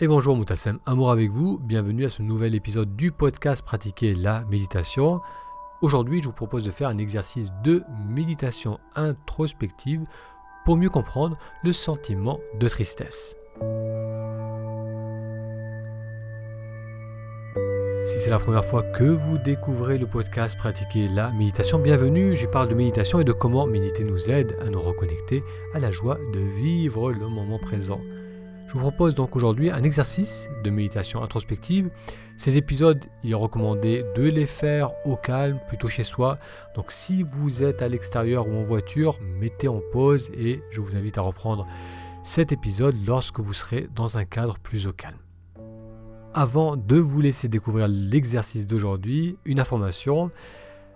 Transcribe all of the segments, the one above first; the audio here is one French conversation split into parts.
Et bonjour Moutassem, amour avec vous, bienvenue à ce nouvel épisode du podcast Pratiquer la méditation. Aujourd'hui, je vous propose de faire un exercice de méditation introspective pour mieux comprendre le sentiment de tristesse. Si c'est la première fois que vous découvrez le podcast Pratiquer la méditation, bienvenue. Je parle de méditation et de comment méditer nous aide à nous reconnecter à la joie de vivre le moment présent. Je vous propose donc aujourd'hui un exercice de méditation introspective. Ces épisodes, il est recommandé de les faire au calme, plutôt chez soi. Donc si vous êtes à l'extérieur ou en voiture, mettez en pause et je vous invite à reprendre cet épisode lorsque vous serez dans un cadre plus au calme. Avant de vous laisser découvrir l'exercice d'aujourd'hui, une information.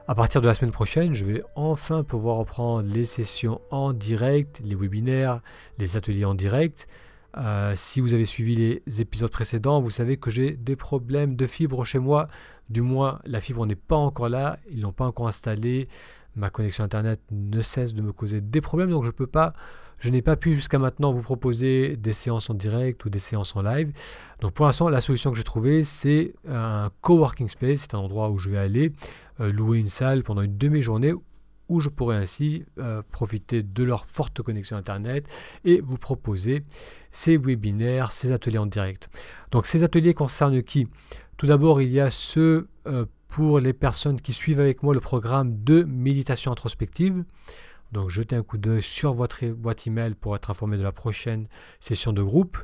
À partir de la semaine prochaine, je vais enfin pouvoir reprendre les sessions en direct, les webinaires, les ateliers en direct. Euh, si vous avez suivi les épisodes précédents, vous savez que j'ai des problèmes de fibre chez moi. Du moins, la fibre n'est pas encore là, ils l'ont pas encore installée. Ma connexion internet ne cesse de me causer des problèmes, donc je peux pas, je n'ai pas pu jusqu'à maintenant vous proposer des séances en direct ou des séances en live. Donc pour l'instant, la solution que j'ai trouvée, c'est un coworking space, c'est un endroit où je vais aller euh, louer une salle pendant une demi-journée où je pourrais ainsi euh, profiter de leur forte connexion Internet et vous proposer ces webinaires, ces ateliers en direct. Donc ces ateliers concernent qui? Tout d'abord, il y a ceux euh, pour les personnes qui suivent avec moi le programme de méditation introspective. Donc jetez un coup d'œil sur votre boîte email pour être informé de la prochaine session de groupe.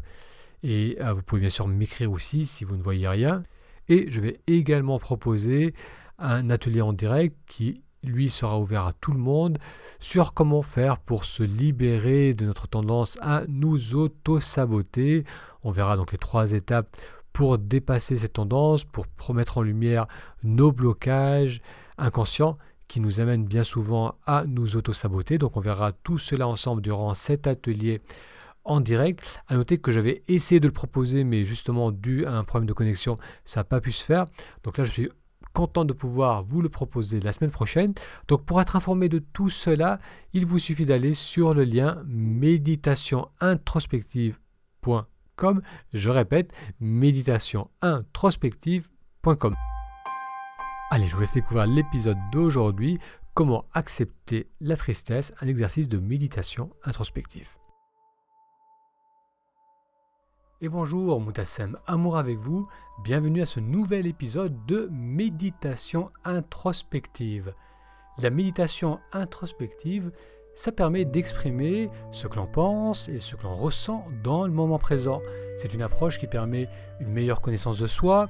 Et euh, vous pouvez bien sûr m'écrire aussi si vous ne voyez rien. Et je vais également proposer un atelier en direct qui lui sera ouvert à tout le monde sur comment faire pour se libérer de notre tendance à nous auto-saboter. On verra donc les trois étapes pour dépasser cette tendance, pour mettre en lumière nos blocages inconscients qui nous amènent bien souvent à nous auto-saboter. Donc on verra tout cela ensemble durant cet atelier en direct. À noter que j'avais essayé de le proposer, mais justement dû à un problème de connexion, ça n'a pas pu se faire. Donc là, je suis content de pouvoir vous le proposer la semaine prochaine. Donc pour être informé de tout cela, il vous suffit d'aller sur le lien méditationintrospective.com. Je répète, méditationintrospective.com. Allez, je vous laisse découvrir l'épisode d'aujourd'hui, comment accepter la tristesse, un exercice de méditation introspective. Et bonjour Moutassem, amour avec vous, bienvenue à ce nouvel épisode de méditation introspective. La méditation introspective, ça permet d'exprimer ce que l'on pense et ce que l'on ressent dans le moment présent. C'est une approche qui permet une meilleure connaissance de soi,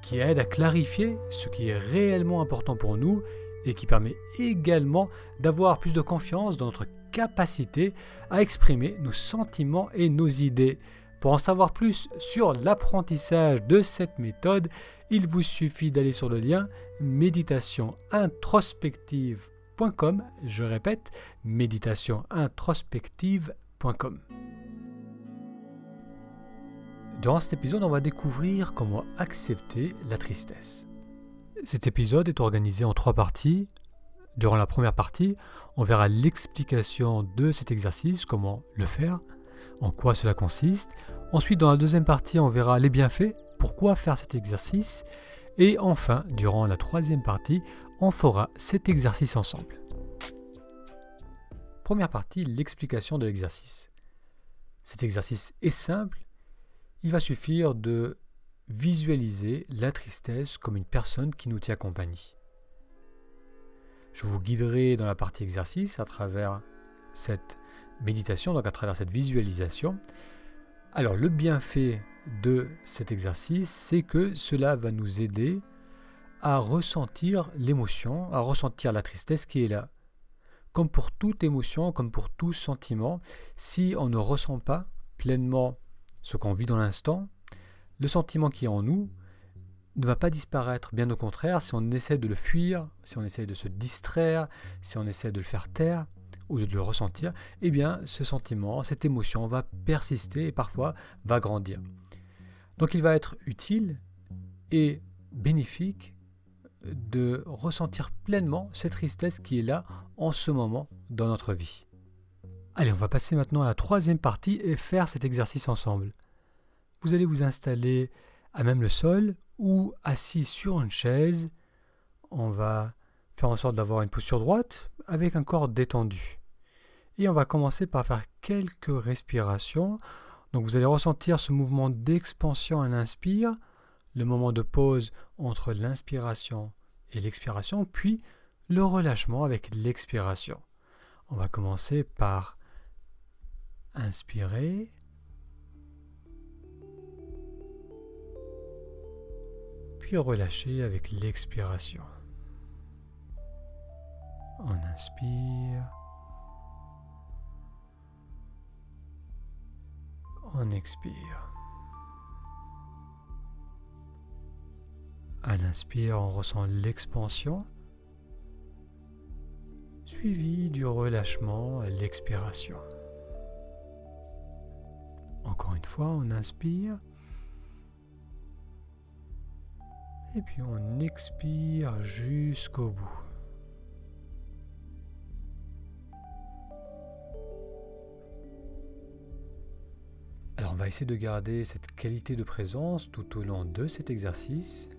qui aide à clarifier ce qui est réellement important pour nous et qui permet également d'avoir plus de confiance dans notre capacité à exprimer nos sentiments et nos idées. Pour en savoir plus sur l'apprentissage de cette méthode, il vous suffit d'aller sur le lien méditationintrospective.com. Je répète, méditationintrospective.com. Dans cet épisode, on va découvrir comment accepter la tristesse. Cet épisode est organisé en trois parties. Durant la première partie, on verra l'explication de cet exercice, comment le faire, en quoi cela consiste. Ensuite, dans la deuxième partie, on verra les bienfaits, pourquoi faire cet exercice. Et enfin, durant la troisième partie, on fera cet exercice ensemble. Première partie, l'explication de l'exercice. Cet exercice est simple. Il va suffire de visualiser la tristesse comme une personne qui nous tient compagnie. Je vous guiderai dans la partie exercice à travers cette méditation, donc à travers cette visualisation. Alors le bienfait de cet exercice, c'est que cela va nous aider à ressentir l'émotion, à ressentir la tristesse qui est là. Comme pour toute émotion, comme pour tout sentiment, si on ne ressent pas pleinement ce qu'on vit dans l'instant, le sentiment qui est en nous ne va pas disparaître. Bien au contraire, si on essaie de le fuir, si on essaie de se distraire, si on essaie de le faire taire, au lieu de le ressentir, eh bien ce sentiment, cette émotion va persister et parfois va grandir. Donc il va être utile et bénéfique de ressentir pleinement cette tristesse qui est là en ce moment dans notre vie. Allez, on va passer maintenant à la troisième partie et faire cet exercice ensemble. vous allez vous installer à même le sol ou assis sur une chaise. On va faire en sorte d'avoir une posture droite avec un corps détendu. Et on va commencer par faire quelques respirations. Donc vous allez ressentir ce mouvement d'expansion à l'inspire, le moment de pause entre l'inspiration et l'expiration, puis le relâchement avec l'expiration. On va commencer par inspirer. Puis relâcher avec l'expiration. On inspire. On expire. À l'inspire, on ressent l'expansion, suivi du relâchement à l'expiration. Encore une fois, on inspire. Et puis on expire jusqu'au bout. Va essayer de garder cette qualité de présence tout au long de cet exercice.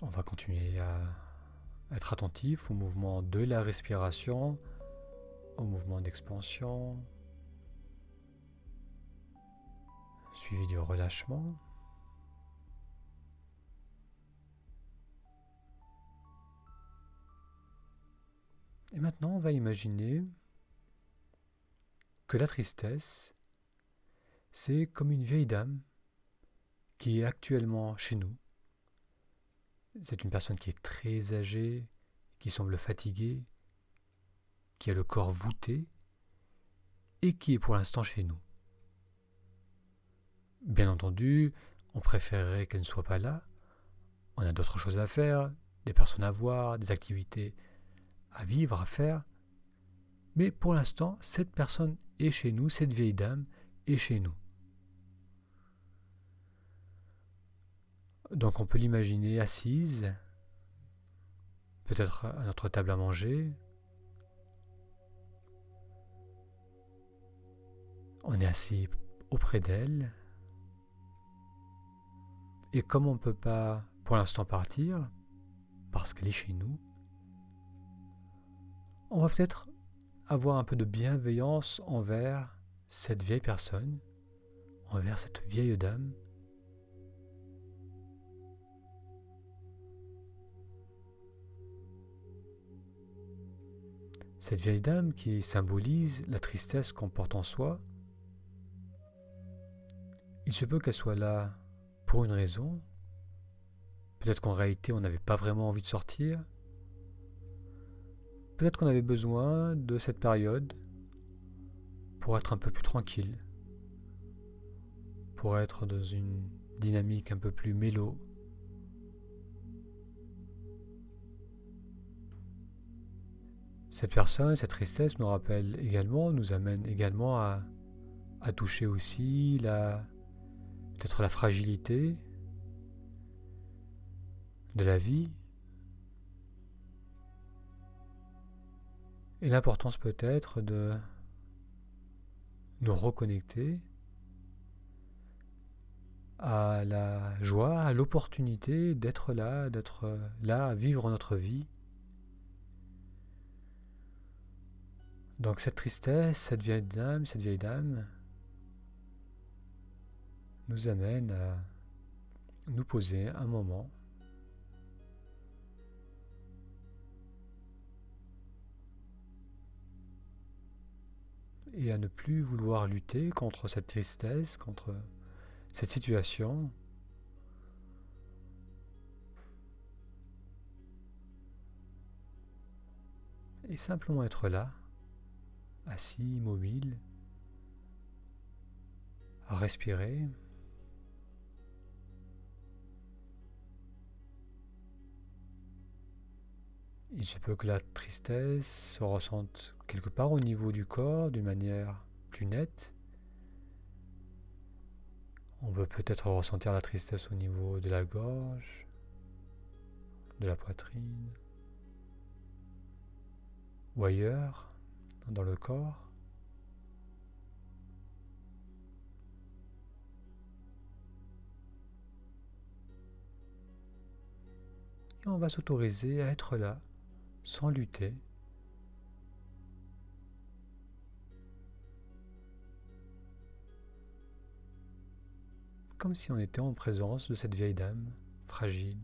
On va continuer à être attentif au mouvement de la respiration, au mouvement d'expansion, suivi du relâchement. Et maintenant, on va imaginer que la tristesse, c'est comme une vieille dame qui est actuellement chez nous. C'est une personne qui est très âgée, qui semble fatiguée, qui a le corps voûté et qui est pour l'instant chez nous. Bien entendu, on préférerait qu'elle ne soit pas là. On a d'autres choses à faire, des personnes à voir, des activités à vivre, à faire. Mais pour l'instant, cette personne est chez nous, cette vieille dame est chez nous. Donc on peut l'imaginer assise, peut-être à notre table à manger. On est assis auprès d'elle. Et comme on ne peut pas pour l'instant partir, parce qu'elle est chez nous, on va peut-être avoir un peu de bienveillance envers cette vieille personne, envers cette vieille dame. Cette vieille dame qui symbolise la tristesse qu'on porte en soi, il se peut qu'elle soit là pour une raison. Peut-être qu'en réalité on n'avait pas vraiment envie de sortir. Peut-être qu'on avait besoin de cette période pour être un peu plus tranquille, pour être dans une dynamique un peu plus mélo. Cette personne, cette tristesse nous rappelle également, nous amène également à, à toucher aussi la peut-être la fragilité de la vie, Et l'importance peut-être de nous reconnecter à la joie, à l'opportunité d'être là, d'être là, à vivre notre vie. Donc cette tristesse, cette vieille dame, cette vieille dame nous amène à nous poser un moment et à ne plus vouloir lutter contre cette tristesse, contre cette situation. Et simplement être là, assis, immobile, à respirer. Il se peut que la tristesse se ressente quelque part au niveau du corps d'une manière plus nette. On peut peut-être ressentir la tristesse au niveau de la gorge, de la poitrine, ou ailleurs dans le corps. Et on va s'autoriser à être là sans lutter. Comme si on était en présence de cette vieille dame, fragile,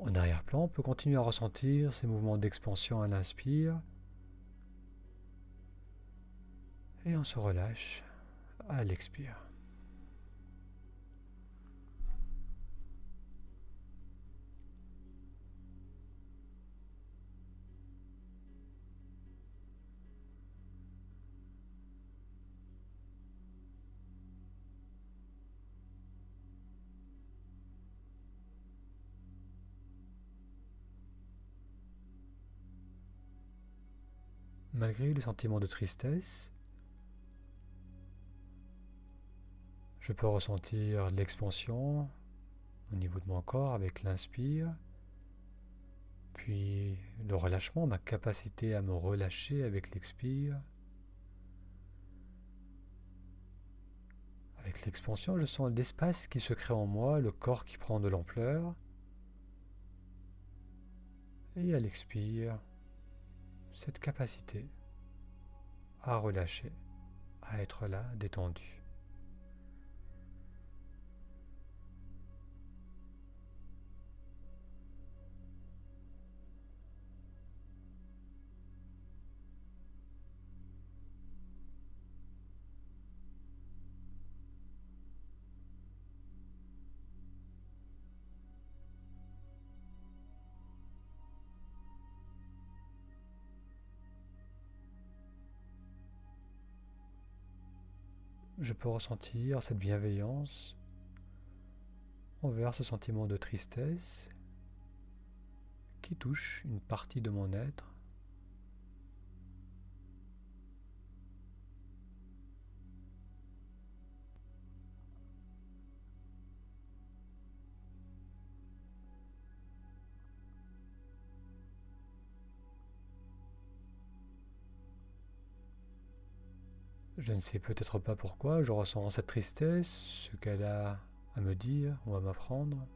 En arrière-plan, on peut continuer à ressentir ces mouvements d'expansion à l'inspire. Et on se relâche à l'expire. Malgré le sentiment de tristesse, je peux ressentir l'expansion au niveau de mon corps avec l'inspire, puis le relâchement, ma capacité à me relâcher avec l'expire. Avec l'expansion, je sens l'espace qui se crée en moi, le corps qui prend de l'ampleur. Et à l'expire, cette capacité à relâcher, à être là, détendu. Je peux ressentir cette bienveillance envers ce sentiment de tristesse qui touche une partie de mon être. Je ne sais peut-être pas pourquoi, je ressens cette tristesse, ce qu'elle a à me dire ou à m'apprendre.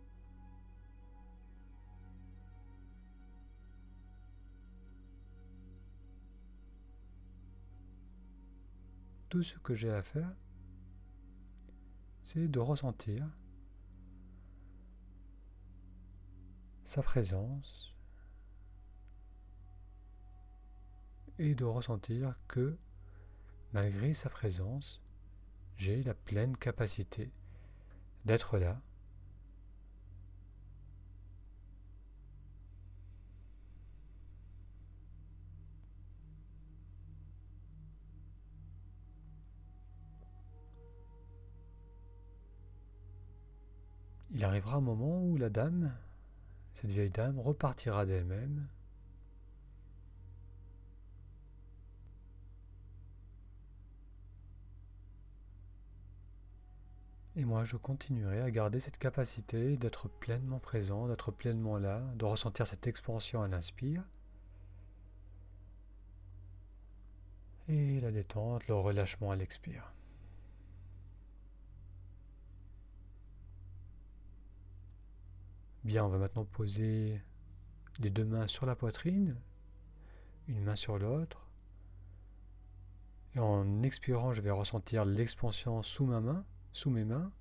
Tout ce que j'ai à faire, c'est de ressentir sa présence et de ressentir que Malgré sa présence, j'ai la pleine capacité d'être là. Il arrivera un moment où la dame, cette vieille dame, repartira d'elle-même Et moi, je continuerai à garder cette capacité d'être pleinement présent, d'être pleinement là, de ressentir cette expansion à l'inspire. Et la détente, le relâchement à l'expire. Bien, on va maintenant poser les deux mains sur la poitrine, une main sur l'autre. Et en expirant, je vais ressentir l'expansion sous ma main sous mes mains.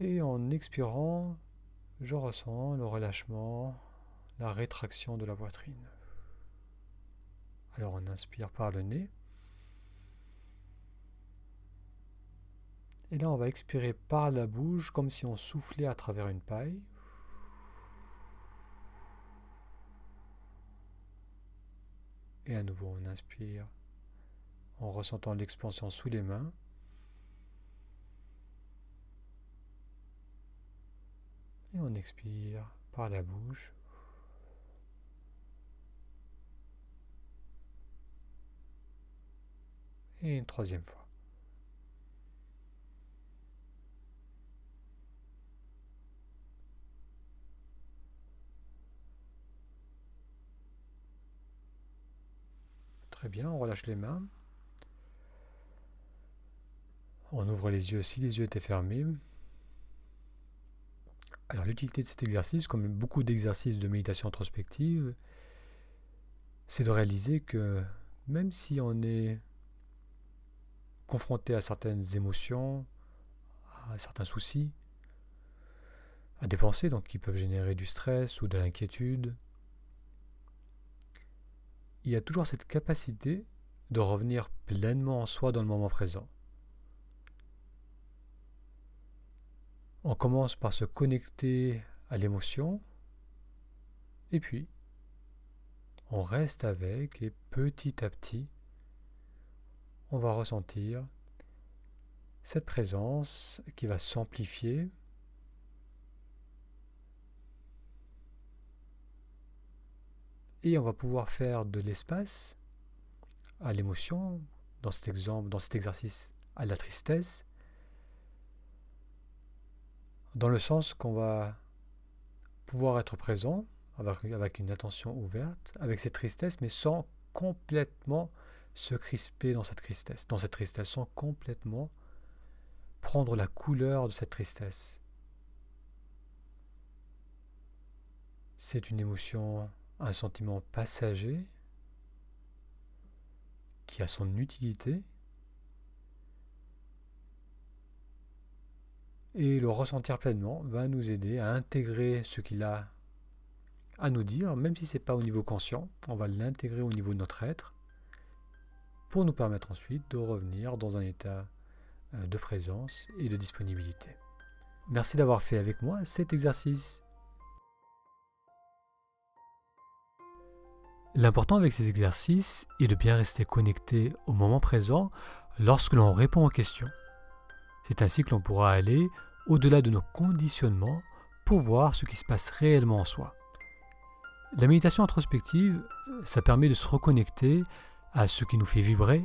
Et en expirant, je ressens le relâchement, la rétraction de la poitrine. Alors on inspire par le nez. Et là, on va expirer par la bouche comme si on soufflait à travers une paille. Et à nouveau, on inspire en ressentant l'expansion sous les mains. Et on expire par la bouche. Et une troisième fois. Très bien, on relâche les mains. On ouvre les yeux si les yeux étaient fermés. Alors l'utilité de cet exercice, comme beaucoup d'exercices de méditation introspective, c'est de réaliser que même si on est confronté à certaines émotions, à certains soucis, à des pensées donc, qui peuvent générer du stress ou de l'inquiétude, il y a toujours cette capacité de revenir pleinement en soi dans le moment présent. On commence par se connecter à l'émotion, et puis on reste avec, et petit à petit, on va ressentir cette présence qui va s'amplifier. Et on va pouvoir faire de l'espace à l'émotion, dans cet exemple, dans cet exercice, à la tristesse, dans le sens qu'on va pouvoir être présent avec, une attention ouverte, avec cette tristesse, mais sans complètement se crisper dans cette tristesse, dans cette tristesse, sans complètement prendre la couleur de cette tristesse. C'est une émotion, un sentiment passager qui a son utilité et le ressentir pleinement va nous aider à intégrer ce qu'il a à nous dire, même si ce n'est pas au niveau conscient, on va l'intégrer au niveau de notre être pour nous permettre ensuite de revenir dans un état euh, de présence et de disponibilité. Merci d'avoir fait avec moi cet exercice. L'important avec ces exercices est de bien rester connecté au moment présent lorsque l'on répond aux questions. C'est ainsi que l'on pourra aller au-delà de nos conditionnements pour voir ce qui se passe réellement en soi. La méditation introspective, ça permet de se reconnecter à ce qui nous fait vibrer,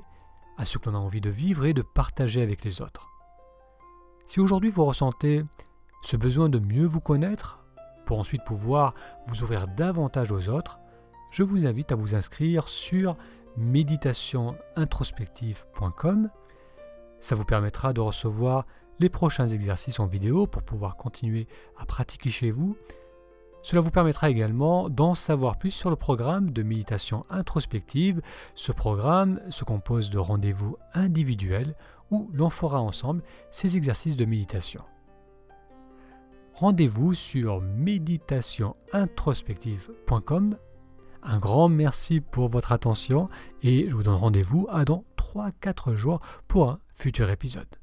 à ce que l'on a envie de vivre et de partager avec les autres. Si aujourd'hui vous ressentez ce besoin de mieux vous connaître, pour ensuite pouvoir vous ouvrir davantage aux autres, je vous invite à vous inscrire sur méditationintrospective.com. Ça vous permettra de recevoir les prochains exercices en vidéo pour pouvoir continuer à pratiquer chez vous cela vous permettra également d'en savoir plus sur le programme de méditation introspective. Ce programme se compose de rendez-vous individuels où l'on fera ensemble ces exercices de méditation. Rendez-vous sur méditationintrospective.com. Un grand merci pour votre attention et je vous donne rendez-vous à dans 3-4 jours pour un futur épisode.